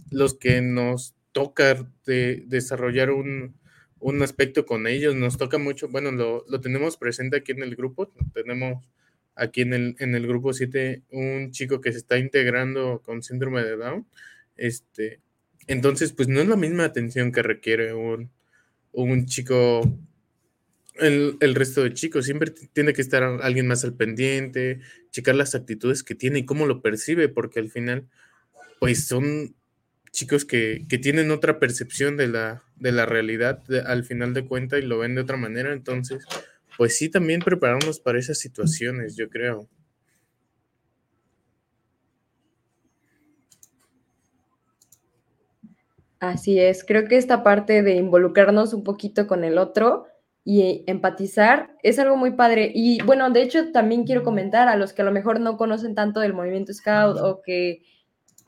C: los que nos toca de desarrollar un, un aspecto con ellos. Nos toca mucho, bueno, lo, lo tenemos presente aquí en el grupo, tenemos aquí en el, en el grupo 7 un chico que se está integrando con síndrome de Down. Este, entonces, pues no es la misma atención que requiere un, un chico, el, el, resto de chicos. Siempre tiene que estar alguien más al pendiente, checar las actitudes que tiene y cómo lo percibe, porque al final, pues son chicos que, que tienen otra percepción de la, de la realidad al final de cuenta y lo ven de otra manera. Entonces, pues sí, también prepararnos para esas situaciones, yo creo.
D: Así es, creo que esta parte de involucrarnos un poquito con el otro y empatizar es algo muy padre. Y bueno, de hecho también quiero comentar a los que a lo mejor no conocen tanto del movimiento Scout o que,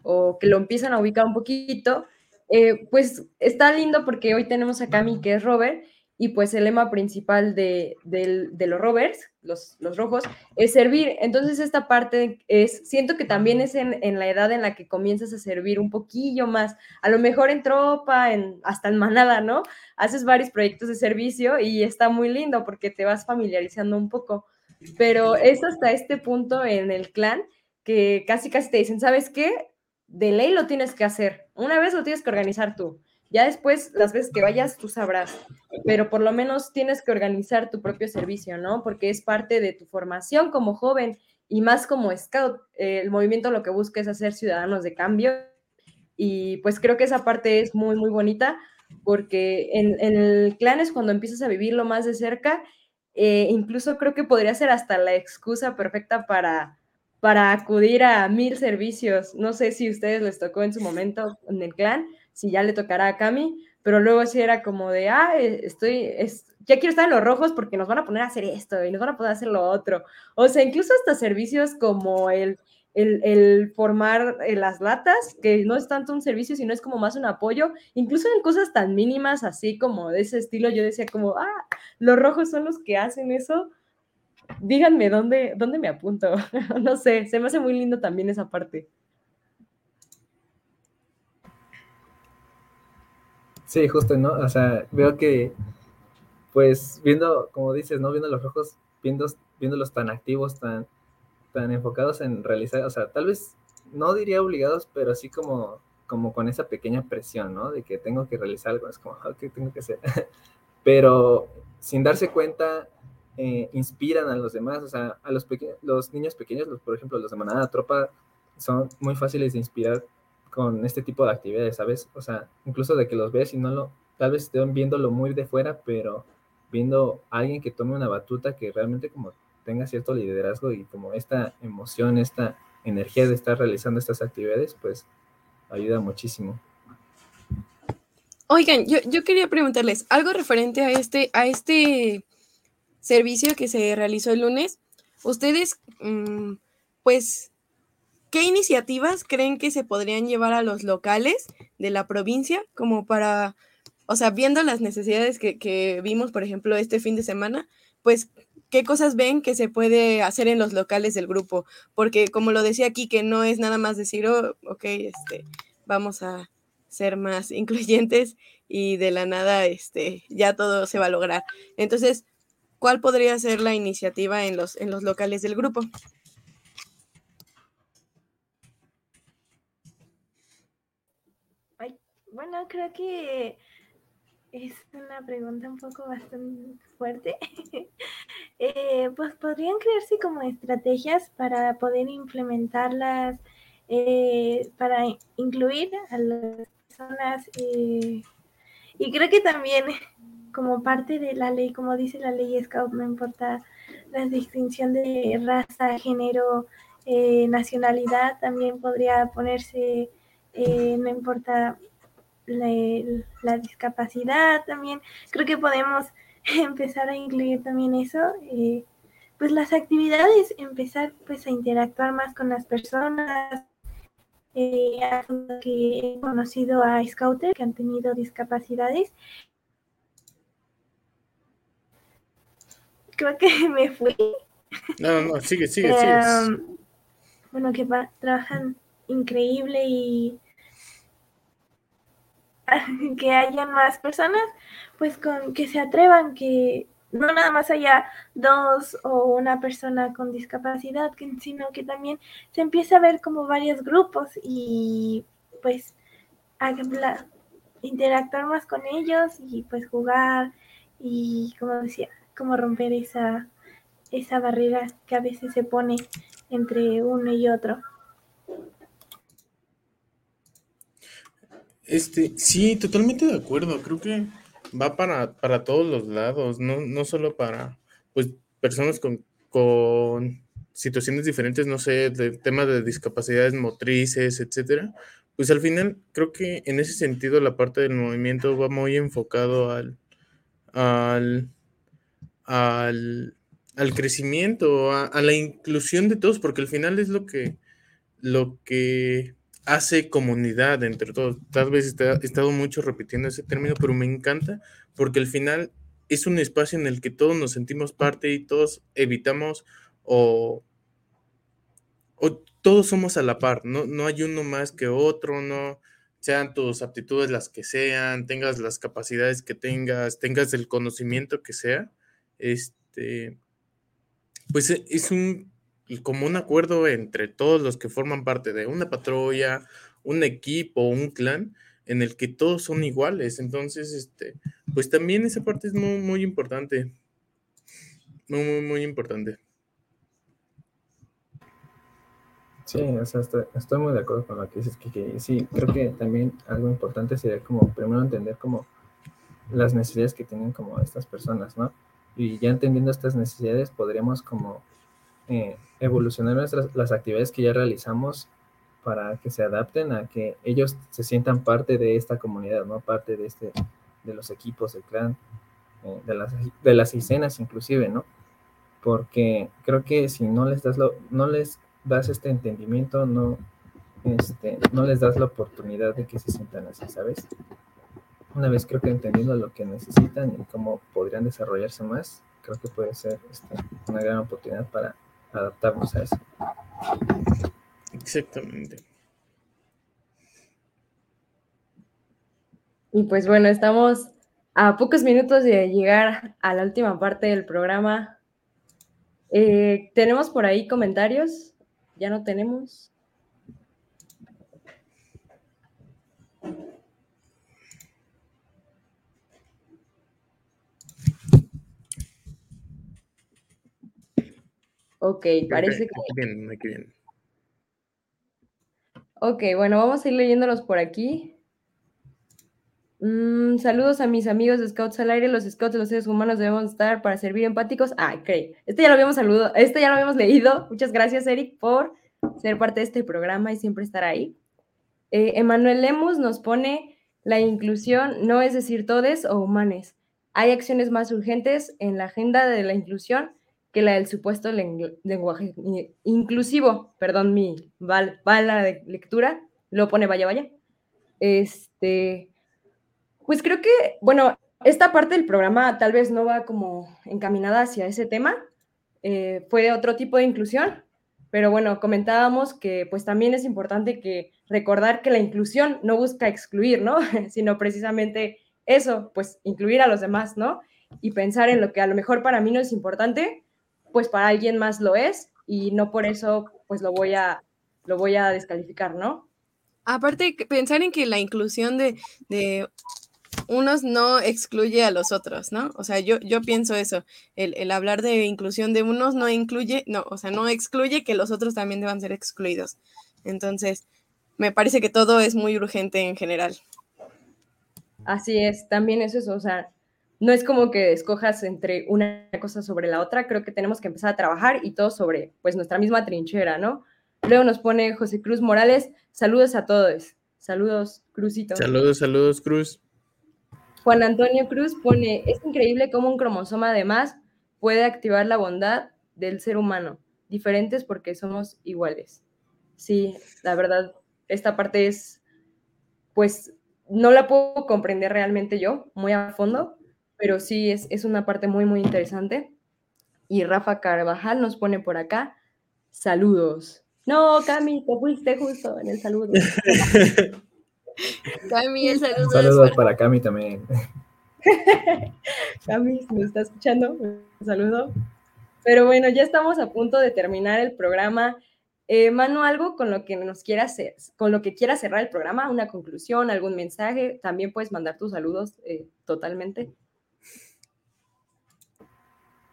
D: o que lo empiezan a ubicar un poquito, eh, pues está lindo porque hoy tenemos a Cami, que es Robert, y pues el lema principal de, los rovers, los, los, rojos, es servir. Entonces esta parte es, siento que también es en, la edad en la que comienzas a servir un poquillo más, a lo mejor en tropa, en, hasta en manada, ¿no? Haces varios proyectos de servicio y está muy lindo porque te vas familiarizando un poco. Pero es hasta este punto en el clan que casi casi te dicen, ¿sabes qué? De ley lo tienes que hacer. Una vez lo tienes que organizar tú. Ya después, las veces que vayas, tú sabrás, pero por lo menos tienes que organizar tu propio servicio, ¿no? Porque es parte de tu formación como joven y más como scout. Eh, el movimiento lo que busca es hacer ciudadanos de cambio y pues creo que esa parte es muy, muy bonita porque en, el clan es cuando empiezas a vivirlo más de cerca. Eh, incluso creo que podría ser hasta la excusa perfecta para, para acudir a mil servicios. No sé si a ustedes les tocó en su momento en el clan, si ya le tocará a Cami, pero luego sí era como de, ah, eh, estoy, es, ya quiero estar en los rojos porque nos van a poner a hacer esto y nos van a poder hacer lo otro. O sea, incluso hasta servicios como el, el, formar eh, las latas, que no es tanto un servicio, sino es como más un apoyo, incluso en cosas tan mínimas así como de ese estilo, yo decía como, ah, los rojos son los que hacen eso. Díganme dónde, dónde me apunto. (laughs) no sé, se me hace muy lindo también esa parte.
F: Sí, justo, ¿no? O sea, veo que, pues, viendo, como dices, ¿no? Viendo los rojos, viendo, viéndolos tan activos, tan, tan enfocados en realizar, o sea, tal vez, no diría obligados, pero así como, como con esa pequeña presión, ¿no? De que tengo que realizar algo, es como, ¿qué tengo que hacer? (laughs) pero sin darse cuenta, eh, inspiran a los demás, o sea, a los, los niños pequeños, los, por ejemplo, los de manada tropa, son muy fáciles de inspirar con este tipo de actividades, ¿sabes? O sea, incluso de que los ves y no lo, tal vez estén viéndolo muy de fuera, pero viendo a alguien que tome una batuta que realmente como tenga cierto liderazgo y como esta emoción, esta energía de estar realizando estas actividades, pues ayuda muchísimo.
B: Oigan, yo, yo quería preguntarles algo referente a este, a este servicio que se realizó el lunes. Ustedes, mm, pues, ¿Qué iniciativas creen que se podrían llevar a los locales de la provincia como para, o sea, viendo las necesidades que, vimos, por ejemplo, este fin de semana, pues, ¿qué cosas ven que se puede hacer en los locales del grupo? Porque como lo decía aquí, que no es nada más decir, oh, ok, este, vamos a ser más (laughs) incluyentes y de la nada, este, ya todo se va a lograr. Entonces, ¿cuál podría ser la iniciativa en los, en los locales del grupo?
E: Bueno, creo que es una pregunta un poco bastante fuerte. (laughs) Eh, pues podrían crearse como estrategias para poder implementarlas, eh, para incluir a las personas. Eh, y creo que también (laughs) como parte de la ley, como dice la ley Scout, no importa la distinción de raza, género, nacionalidad, también podría ponerse, no importa la, discapacidad también. Creo que podemos (laughs) empezar a incluir también eso. Eh, pues las actividades, empezar pues a interactuar más con las personas. Eh, que he conocido a scouters que han tenido discapacidades. Creo que (laughs) me fui.
C: No, no, sigue, sigue, sigue. Em,
E: bueno, que trabajan increíble y (laughs) que hayan más personas, pues con que se atrevan, que no nada más haya dos o una persona con discapacidad, sino que también se empiece a ver como varios grupos y pues interactuar más con ellos y pues jugar y como decía, como romper esa, esa barrera que a veces se pone entre uno y otro.
C: Este, sí, totalmente de acuerdo. Creo que va para, para todos los lados, no, no solo para pues personas con, con situaciones diferentes, no sé, de temas de discapacidades motrices, etcétera. Pues al final creo que en ese sentido la parte del movimiento va muy enfocado al, al, al, al crecimiento, a, la inclusión de todos, porque al final es lo que, lo que hace comunidad entre todos. Tal vez he estado mucho repitiendo ese término, pero me encanta porque al final es un espacio en el que todos nos sentimos parte y todos evitamos o, o todos somos a la par, no, no hay uno más que otro, no sean tus aptitudes las que sean, tengas las capacidades que tengas, tengas el conocimiento que sea, este, pues e, es un como un acuerdo entre todos los que forman parte de una patrulla, un equipo, un clan, en el que todos son iguales. Entonces, este, pues también esa parte es muy, muy importante. Muy, muy, muy importante.
F: Sí, o sea, estoy, muy de acuerdo con lo que dices, que, sí, creo que también algo importante sería como primero entender como las necesidades que tienen como estas personas, ¿no? Y ya entendiendo estas necesidades podríamos como eh, evolucionar nuestras, las actividades que ya realizamos para que se adapten a que ellos se sientan parte de esta comunidad, ¿no? Parte de, este, de los equipos del clan, eh, de, las, de las escenas inclusive, ¿no? Porque creo que si no les das, lo, no les das este entendimiento, no, este, no les das la oportunidad de que se sientan así, ¿sabes? Una vez creo que entendiendo lo que necesitan y cómo podrían desarrollarse más, creo que puede ser este, una gran oportunidad para adaptarnos a eso.
C: Exactamente.
D: Y pues bueno, estamos a pocos minutos de llegar a la última parte del programa. Eh, ¿Tenemos por ahí comentarios? ¿Ya no tenemos? Ok, parece que...
C: Bien, bien.
D: Ok, bueno, vamos a ir leyéndolos por aquí. Mm, saludos a mis amigos de Scouts al aire. Los Scouts los seres humanos debemos estar para servir empáticos. Ah, ok. Este ya lo habíamos saludado, este ya lo habíamos leído. Muchas gracias, Eric, por ser parte de este programa y siempre estar ahí. Eh, Emanuel Lemus nos pone, la inclusión no es decir todes o humanes. Hay acciones más urgentes en la agenda de la inclusión que la del supuesto lenguaje inclusivo, perdón, mi bala de lectura, lo pone vaya, vaya. Este, pues creo que, bueno, esta parte del programa tal vez no va como encaminada hacia ese tema, eh, fue de otro tipo de inclusión, pero bueno, comentábamos que pues también es importante que recordar que la inclusión no busca excluir, ¿no? (laughs) sino precisamente eso, pues incluir a los demás, ¿no? Y pensar en lo que a lo mejor para mí no es importante, pues para alguien más lo es y no por eso pues lo voy a, lo voy a descalificar, ¿no?
B: Aparte, pensar en que la inclusión de, de unos no excluye a los otros, ¿no? O sea, yo, yo pienso eso, el, el, hablar de inclusión de unos no incluye, no, o sea, no excluye que los otros también deban ser excluidos. Entonces, me parece que todo es muy urgente en general.
D: Así es, también eso es, o sea, no es como que escojas entre una cosa sobre la otra, creo que tenemos que empezar a trabajar y todo sobre pues nuestra misma trinchera, ¿no? Luego nos pone José Cruz Morales, saludos a todos. Saludos, Cruzito.
C: Saludos, saludos, Cruz.
D: Juan Antonio Cruz pone, es increíble cómo un cromosoma además puede activar la bondad del ser humano, diferentes porque somos iguales. Sí, la verdad, esta parte es, pues, no la puedo comprender realmente yo muy a fondo, pero sí es, es una parte muy, muy interesante. Y Rafa Carvajal nos pone por acá, saludos. No, Cami, te fuiste justo en el saludo. (laughs)
B: Cami, el saludo.
F: Saludos para... Cami también. (laughs)
D: Cami, me está escuchando, un saludo. Pero bueno, ya estamos a punto de terminar el programa. Eh, Manu, algo con lo que nos quiera hacer, con lo que quiera cerrar el programa, una conclusión, algún mensaje, también puedes mandar tus saludos eh, totalmente.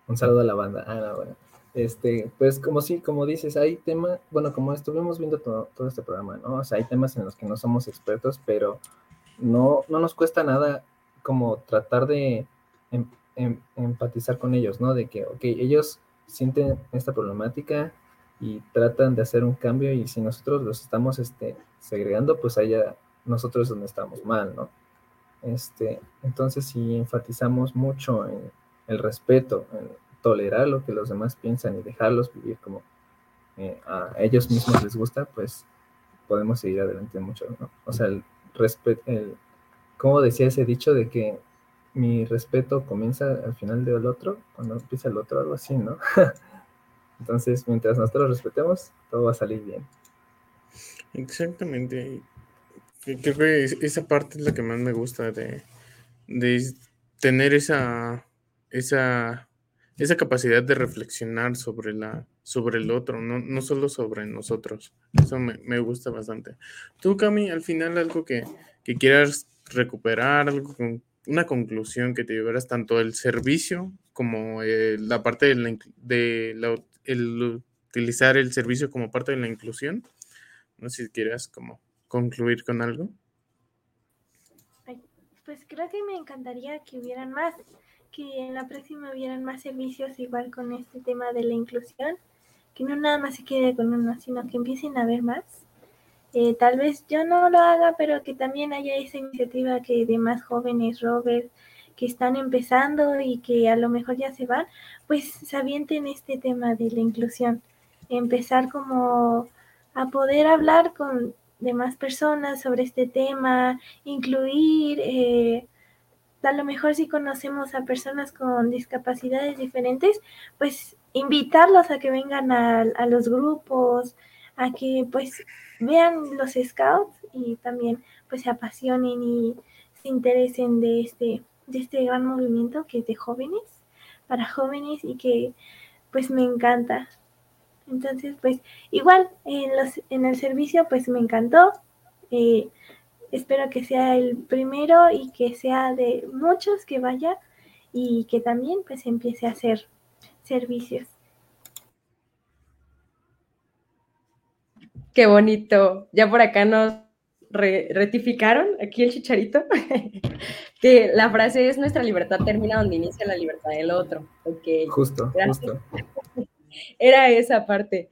F: Un saludo a la banda. Ah, no, bueno. Este, pues como sí, como dices, hay temas, bueno, como estuvimos viendo todo, todo, este programa, ¿no? O sea, hay temas en los que no somos expertos, pero no, no nos cuesta nada como tratar de em, em, empatizar con ellos, ¿no? De que, ok, ellos sienten esta problemática y tratan de hacer un cambio y si nosotros los estamos este, segregando, pues allá nosotros es donde estamos mal, ¿no? Este, entonces, si enfatizamos mucho en el respeto, tolerar lo que los demás piensan y dejarlos vivir como eh, a ellos mismos les gusta, pues podemos seguir adelante mucho, ¿no? O sea, el respeto, el, como decía ese dicho de que mi respeto comienza al final del otro, cuando empieza el otro, algo así, ¿no? (laughs) Entonces, mientras nosotros respetemos, todo va a salir bien.
C: Exactamente. Creo que esa parte es la que más me gusta de, de tener esa, esa, esa capacidad de reflexionar sobre, la, sobre el otro, no, no solo sobre nosotros. Eso me, gusta bastante. Tú, Cami, al final algo que, que quieras recuperar, algo con, una conclusión que te llevaras tanto el servicio como eh, la parte de, la, de la, el utilizar el servicio como parte de la inclusión. No sé si quieras como concluir con algo.
E: Pues creo que me encantaría que hubieran más, que en la próxima hubieran más servicios igual con este tema de la inclusión, que no nada más se quede con uno, sino que empiecen a haber más. Eh, tal vez yo no lo haga, pero que también haya esa iniciativa que de más jóvenes, Robert, que están empezando y que a lo mejor ya se van, pues se avienten este tema de la inclusión. Empezar como a poder hablar con demás personas sobre este tema, incluir, eh, a lo mejor si conocemos a personas con discapacidades diferentes, pues invitarlos a que vengan a, los grupos, a que pues vean los scouts y también pues se apasionen y se interesen de este de este gran movimiento que es de jóvenes, para jóvenes y que pues me encanta. Entonces, pues igual en, los, en el servicio pues me encantó. Eh, espero que sea el primero y que sea de muchos que vaya y que también pues empiece a hacer servicios.
D: Qué bonito. Ya por acá nos rectificaron, aquí el chicharito, (laughs) que la frase es nuestra libertad termina donde inicia la libertad del otro. Okay.
F: Justo, justo. (laughs)
D: Era esa parte.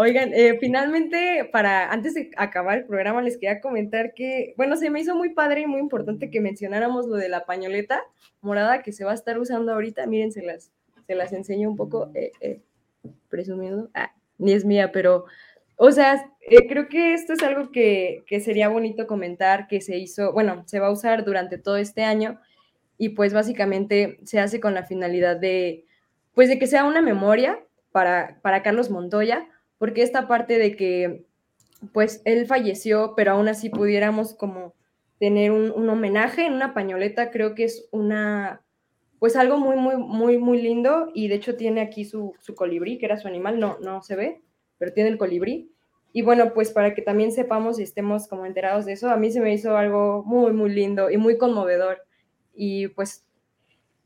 D: Oigan, eh, finalmente, para antes de acabar el programa, les quería comentar que, bueno, se me hizo muy padre y muy importante que mencionáramos lo de la pañoleta morada que se va a estar usando ahorita. Miren, se las, se las enseño un poco, eh, eh, presumiendo. Ah, ni es mía, pero o sea, eh, creo que esto es algo que, sería bonito comentar, que se hizo, bueno, se va a usar durante todo este año y pues básicamente se hace con la finalidad de, pues de que sea una memoria para, para Carlos Montoya, porque esta parte de que, pues él falleció, pero aún así pudiéramos como tener un, un homenaje en una pañoleta, creo que es una, pues algo muy, muy, muy, muy lindo y de hecho tiene aquí su, su colibrí, que era su animal, no, no se ve, pero tiene el colibrí. Y bueno, pues para que también sepamos y estemos como enterados de eso, a mí se me hizo algo muy, muy lindo y muy conmovedor. Y pues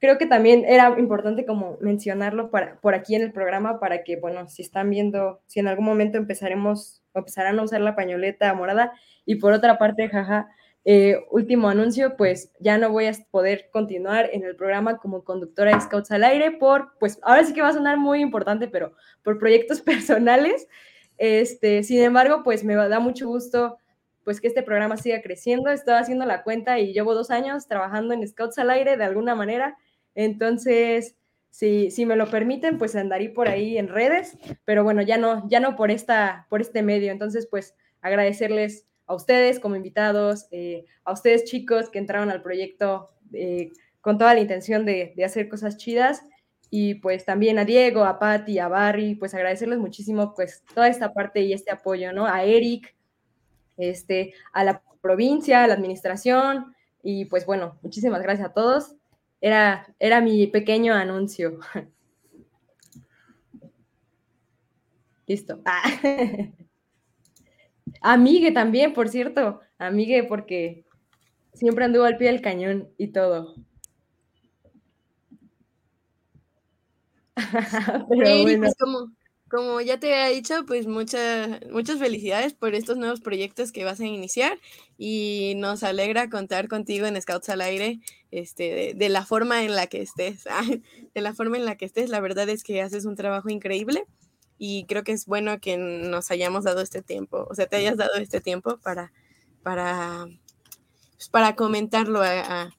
D: creo que también era importante como mencionarlo para, por aquí en el programa para que, bueno, si están viendo, si en algún momento empezaremos, empezarán a usar la pañoleta morada. Y por otra parte, jaja, eh, último anuncio, pues ya no voy a poder continuar en el programa como conductora de Scouts al aire por, pues ahora sí que va a sonar muy importante, pero por proyectos (laughs) personales. Este, sin embargo, pues me da mucho gusto pues que este programa siga creciendo. Estoy haciendo la cuenta y llevo dos años trabajando en Scouts al aire de alguna manera. Entonces, si, si me lo permiten, pues andaré por ahí en redes, pero bueno, ya no, ya no por, esta, por este medio. Entonces, pues agradecerles a ustedes como invitados, eh, a ustedes chicos que entraron al proyecto eh, con toda la intención de, hacer cosas chidas y pues también a Diego, a Patti, a Barry, pues agradecerles muchísimo pues toda esta parte y este apoyo, ¿no? A Eric, este, a la provincia, a la administración y pues bueno, muchísimas gracias a todos. Era, era mi pequeño anuncio. (laughs) Listo. Ah. (laughs) Amigue también, por cierto. Amigue porque siempre anduvo al pie del cañón y todo. (laughs)
B: Pero bueno. Pues, como, como ya te había dicho, pues muchas muchas felicidades por estos nuevos proyectos que vas a iniciar y nos alegra contar contigo en Scouts al Aire, este, de, la forma en la que estés, (laughs) de la forma en la que estés. La verdad es que haces un trabajo increíble y creo que es bueno que nos hayamos dado este tiempo, o sea, te hayas dado este tiempo para, para, pues, para comentarlo a,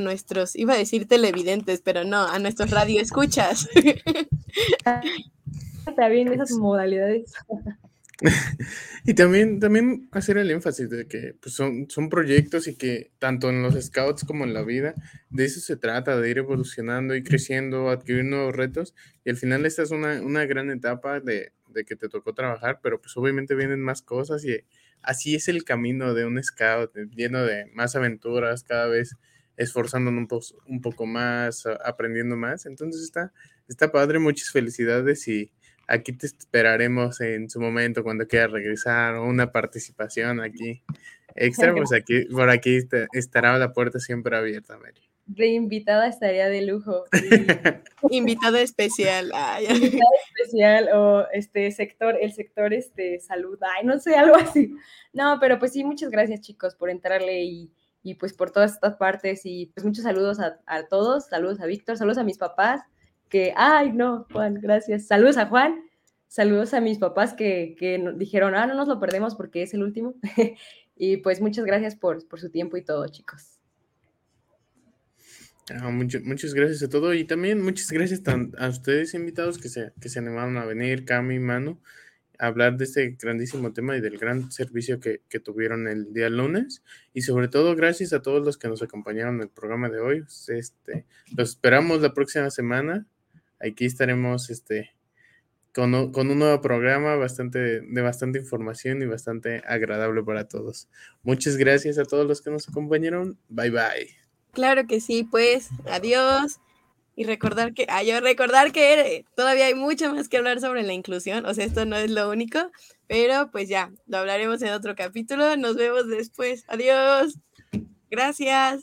B: nuestros, iba a decir televidentes, pero no, a nuestros radioescuchas. (laughs)
D: Bien esas modalidades. (laughs)
C: y también, también hacer el énfasis de que pues, son, son proyectos y que tanto en los scouts como en la vida, de eso se trata, de ir evolucionando y creciendo, adquirir nuevos retos. Y al final esta es una, una gran etapa de, de, que te tocó trabajar, pero pues obviamente vienen más cosas y así es el camino de un scout, lleno de más aventuras, cada vez esforzándonos un, po un poco más, aprendiendo más. Entonces está, está padre, muchas felicidades y aquí te esperaremos en su momento cuando quieras regresar o una participación aquí extra, pues aquí, por aquí estará la puerta siempre abierta, Mary.
D: De invitada estaría de lujo. (laughs)
B: invitada especial.
D: Invitada especial o este sector, el sector este salud, ay, no sé, algo así. No, pero pues sí, muchas gracias chicos por entrarle y, y pues por todas estas partes y pues muchos saludos a, a todos, saludos a Víctor, saludos a mis papás que, ay, no, Juan, gracias. Saludos a Juan, saludos a mis papás que, que dijeron, ah, no nos lo perdemos porque es el último. (laughs) y pues muchas gracias por, por, su tiempo y todo, chicos.
C: Ah, mucho, muchas gracias a todo y también muchas gracias a ustedes invitados que se, que se animaron a venir, Cami Manu, a hablar de este grandísimo tema y del gran servicio que, que, tuvieron el día lunes. Y sobre todo, gracias a todos los que nos acompañaron en el programa de hoy. Este, los esperamos la próxima semana Aquí estaremos este, con, un nuevo programa bastante, de bastante información y bastante agradable para todos. Muchas gracias a todos los que nos acompañaron. Bye bye.
B: Claro que sí, pues adiós. Y recordar que, ah, yo recordar que todavía hay mucho más que hablar sobre la inclusión, o sea, esto no es lo único, pero pues ya, lo hablaremos en otro capítulo, nos vemos después, adiós, gracias.